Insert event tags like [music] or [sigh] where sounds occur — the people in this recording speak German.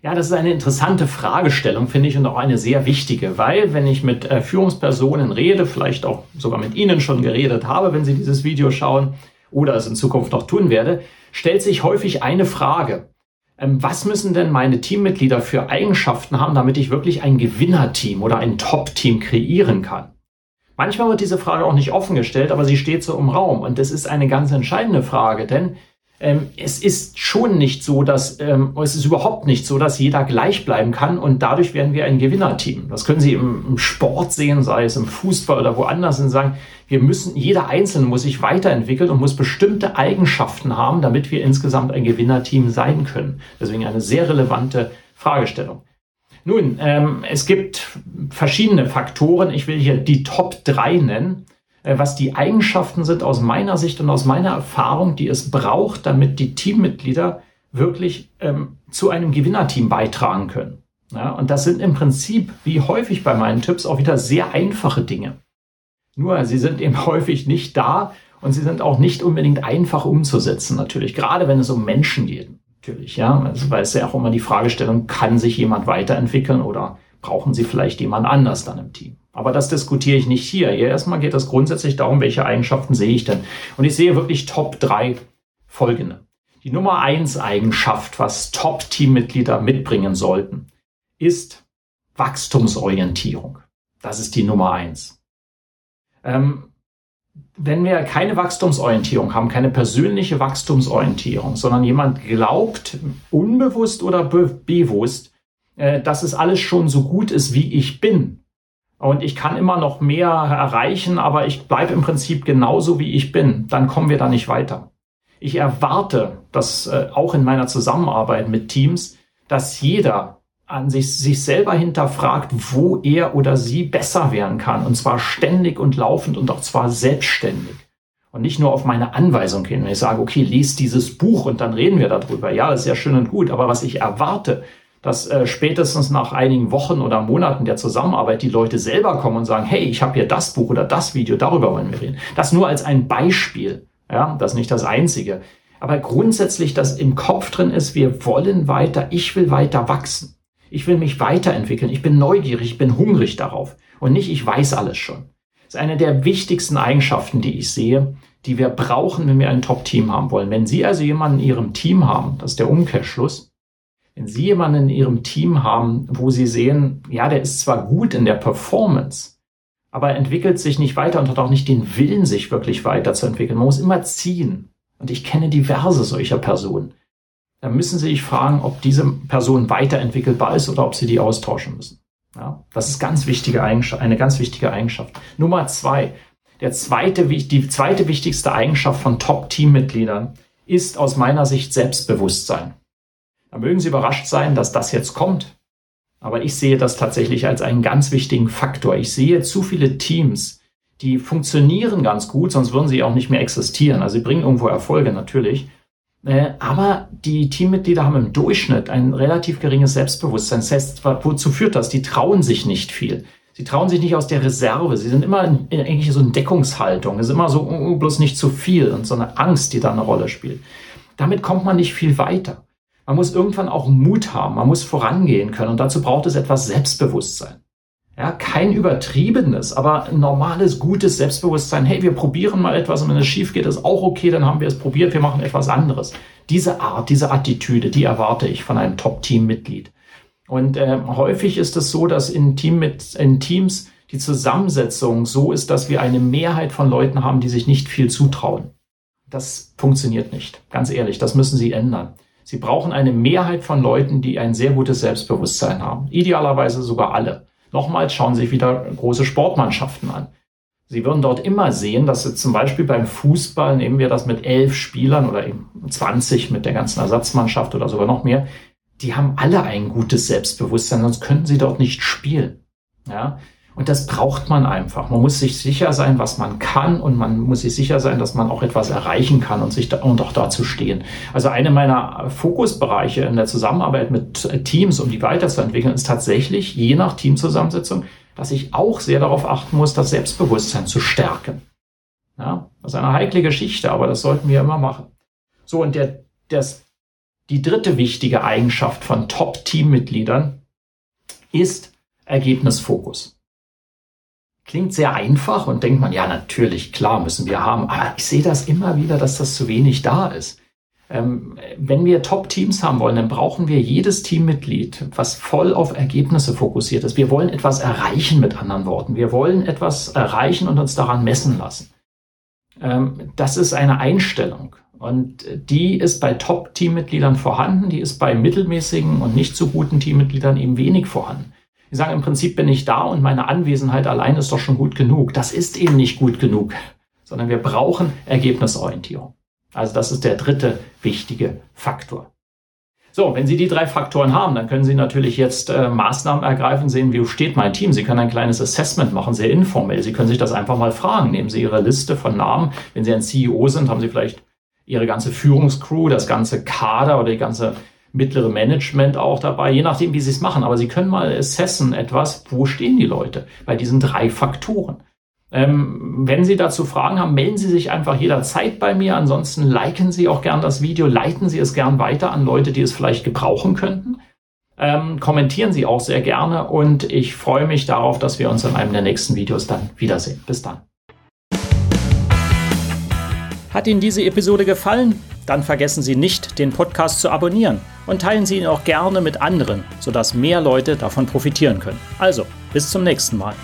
Ja, das ist eine interessante Fragestellung, finde ich, und auch eine sehr wichtige, weil wenn ich mit äh, Führungspersonen rede, vielleicht auch sogar mit Ihnen schon geredet habe, wenn Sie dieses Video schauen oder es in Zukunft noch tun werde, stellt sich häufig eine Frage. Ähm, was müssen denn meine Teammitglieder für Eigenschaften haben, damit ich wirklich ein Gewinnerteam oder ein Top-Team kreieren kann? Manchmal wird diese Frage auch nicht offen gestellt, aber sie steht so im Raum. Und das ist eine ganz entscheidende Frage, denn ähm, es ist schon nicht so, dass ähm, es ist überhaupt nicht so, dass jeder gleich bleiben kann und dadurch werden wir ein Gewinnerteam. Das können Sie im, im Sport sehen, sei es im Fußball oder woanders und sagen, wir müssen, jeder Einzelne muss sich weiterentwickeln und muss bestimmte Eigenschaften haben, damit wir insgesamt ein Gewinnerteam sein können. Deswegen eine sehr relevante Fragestellung. Nun, ähm, es gibt verschiedene Faktoren. Ich will hier die Top drei nennen. Äh, was die Eigenschaften sind aus meiner Sicht und aus meiner Erfahrung, die es braucht, damit die Teammitglieder wirklich ähm, zu einem Gewinnerteam beitragen können. Ja, und das sind im Prinzip, wie häufig bei meinen Tipps, auch wieder sehr einfache Dinge. Nur, sie sind eben [laughs] häufig nicht da und sie sind auch nicht unbedingt einfach umzusetzen, natürlich. Gerade wenn es um Menschen geht, natürlich. Ja, also, weil es ja auch immer die Fragestellung, kann sich jemand weiterentwickeln oder brauchen sie vielleicht jemand anders dann im Team? Aber das diskutiere ich nicht hier. Erstmal geht es grundsätzlich darum, welche Eigenschaften sehe ich denn. Und ich sehe wirklich Top 3 folgende. Die Nummer 1 Eigenschaft, was Top-Teammitglieder mitbringen sollten, ist Wachstumsorientierung. Das ist die Nummer 1. Ähm, wenn wir keine Wachstumsorientierung haben, keine persönliche Wachstumsorientierung, sondern jemand glaubt, unbewusst oder be bewusst, äh, dass es alles schon so gut ist, wie ich bin, und ich kann immer noch mehr erreichen, aber ich bleibe im Prinzip genauso, wie ich bin, dann kommen wir da nicht weiter. Ich erwarte, dass äh, auch in meiner Zusammenarbeit mit Teams, dass jeder an sich, sich selber hinterfragt, wo er oder sie besser werden kann. Und zwar ständig und laufend und auch zwar selbstständig. Und nicht nur auf meine Anweisung hin. Wenn ich sage, okay, lies dieses Buch und dann reden wir darüber. Ja, das ist ja schön und gut. Aber was ich erwarte, dass äh, spätestens nach einigen Wochen oder Monaten der Zusammenarbeit die Leute selber kommen und sagen, hey, ich habe hier das Buch oder das Video, darüber wollen wir reden. Das nur als ein Beispiel, ja, das ist nicht das einzige. Aber grundsätzlich, dass im Kopf drin ist, wir wollen weiter, ich will weiter wachsen. Ich will mich weiterentwickeln. Ich bin neugierig, ich bin hungrig darauf. Und nicht, ich weiß alles schon. Das ist eine der wichtigsten Eigenschaften, die ich sehe, die wir brauchen, wenn wir ein Top-Team haben wollen. Wenn Sie also jemanden in Ihrem Team haben, das ist der Umkehrschluss, wenn Sie jemanden in Ihrem Team haben, wo Sie sehen, ja, der ist zwar gut in der Performance, aber entwickelt sich nicht weiter und hat auch nicht den Willen, sich wirklich weiterzuentwickeln. Man muss immer ziehen. Und ich kenne diverse solcher Personen. Da müssen Sie sich fragen, ob diese Person weiterentwickelbar ist oder ob Sie die austauschen müssen. Ja, das ist ganz wichtige Eigenschaft, eine ganz wichtige Eigenschaft. Nummer zwei. Der zweite, die zweite wichtigste Eigenschaft von Top-Teammitgliedern ist aus meiner Sicht Selbstbewusstsein. Da mögen Sie überrascht sein, dass das jetzt kommt. Aber ich sehe das tatsächlich als einen ganz wichtigen Faktor. Ich sehe zu viele Teams, die funktionieren ganz gut, sonst würden sie auch nicht mehr existieren. Also sie bringen irgendwo Erfolge natürlich. Äh, aber die Teammitglieder haben im Durchschnitt ein relativ geringes Selbstbewusstsein. Das heißt, wozu führt das? Die trauen sich nicht viel. Sie trauen sich nicht aus der Reserve. Sie sind immer in, in eigentlich so eine Deckungshaltung. Es ist immer so, oh, oh, bloß nicht zu viel und so eine Angst, die da eine Rolle spielt. Damit kommt man nicht viel weiter. Man muss irgendwann auch Mut haben, man muss vorangehen können und dazu braucht es etwas Selbstbewusstsein. Ja, kein übertriebenes, aber normales, gutes Selbstbewusstsein. Hey, wir probieren mal etwas und wenn es schief geht, ist auch okay, dann haben wir es probiert, wir machen etwas anderes. Diese Art, diese Attitüde, die erwarte ich von einem Top-Team-Mitglied. Und äh, häufig ist es so, dass in, Team mit, in Teams die Zusammensetzung so ist, dass wir eine Mehrheit von Leuten haben, die sich nicht viel zutrauen. Das funktioniert nicht. Ganz ehrlich, das müssen Sie ändern. Sie brauchen eine Mehrheit von Leuten, die ein sehr gutes Selbstbewusstsein haben. Idealerweise sogar alle. Nochmals schauen Sie sich wieder große Sportmannschaften an. Sie würden dort immer sehen, dass Sie zum Beispiel beim Fußball, nehmen wir das mit elf Spielern oder eben 20 mit der ganzen Ersatzmannschaft oder sogar noch mehr, die haben alle ein gutes Selbstbewusstsein, sonst könnten sie dort nicht spielen. Ja, und das braucht man einfach. Man muss sich sicher sein, was man kann und man muss sich sicher sein, dass man auch etwas erreichen kann und sich da, und auch dazu stehen. Also eine meiner Fokusbereiche in der Zusammenarbeit mit Teams, um die weiterzuentwickeln, ist tatsächlich, je nach Teamzusammensetzung, dass ich auch sehr darauf achten muss, das Selbstbewusstsein zu stärken. Ja, das ist eine heikle Geschichte, aber das sollten wir immer machen. So, und der, das, die dritte wichtige Eigenschaft von Top-Teammitgliedern ist Ergebnisfokus. Klingt sehr einfach und denkt man, ja, natürlich, klar müssen wir haben. Aber ich sehe das immer wieder, dass das zu wenig da ist. Ähm, wenn wir Top-Teams haben wollen, dann brauchen wir jedes Teammitglied, was voll auf Ergebnisse fokussiert ist. Wir wollen etwas erreichen mit anderen Worten. Wir wollen etwas erreichen und uns daran messen lassen. Ähm, das ist eine Einstellung. Und die ist bei Top-Teammitgliedern vorhanden, die ist bei mittelmäßigen und nicht so guten Teammitgliedern eben wenig vorhanden. Die sagen im Prinzip bin ich da und meine Anwesenheit allein ist doch schon gut genug. Das ist eben nicht gut genug, sondern wir brauchen Ergebnisorientierung. Also das ist der dritte wichtige Faktor. So, wenn Sie die drei Faktoren haben, dann können Sie natürlich jetzt äh, Maßnahmen ergreifen, sehen, wie steht mein Team. Sie können ein kleines Assessment machen, sehr informell. Sie können sich das einfach mal fragen. Nehmen Sie Ihre Liste von Namen. Wenn Sie ein CEO sind, haben Sie vielleicht Ihre ganze Führungscrew, das ganze Kader oder die ganze mittlere Management auch dabei, je nachdem, wie sie es machen. Aber sie können mal assessen etwas, wo stehen die Leute bei diesen drei Faktoren. Ähm, wenn Sie dazu Fragen haben, melden Sie sich einfach jederzeit bei mir. Ansonsten liken Sie auch gern das Video, leiten Sie es gern weiter an Leute, die es vielleicht gebrauchen könnten. Ähm, kommentieren Sie auch sehr gerne und ich freue mich darauf, dass wir uns in einem der nächsten Videos dann wiedersehen. Bis dann. Hat Ihnen diese Episode gefallen? Dann vergessen Sie nicht, den Podcast zu abonnieren und teilen Sie ihn auch gerne mit anderen, sodass mehr Leute davon profitieren können. Also, bis zum nächsten Mal.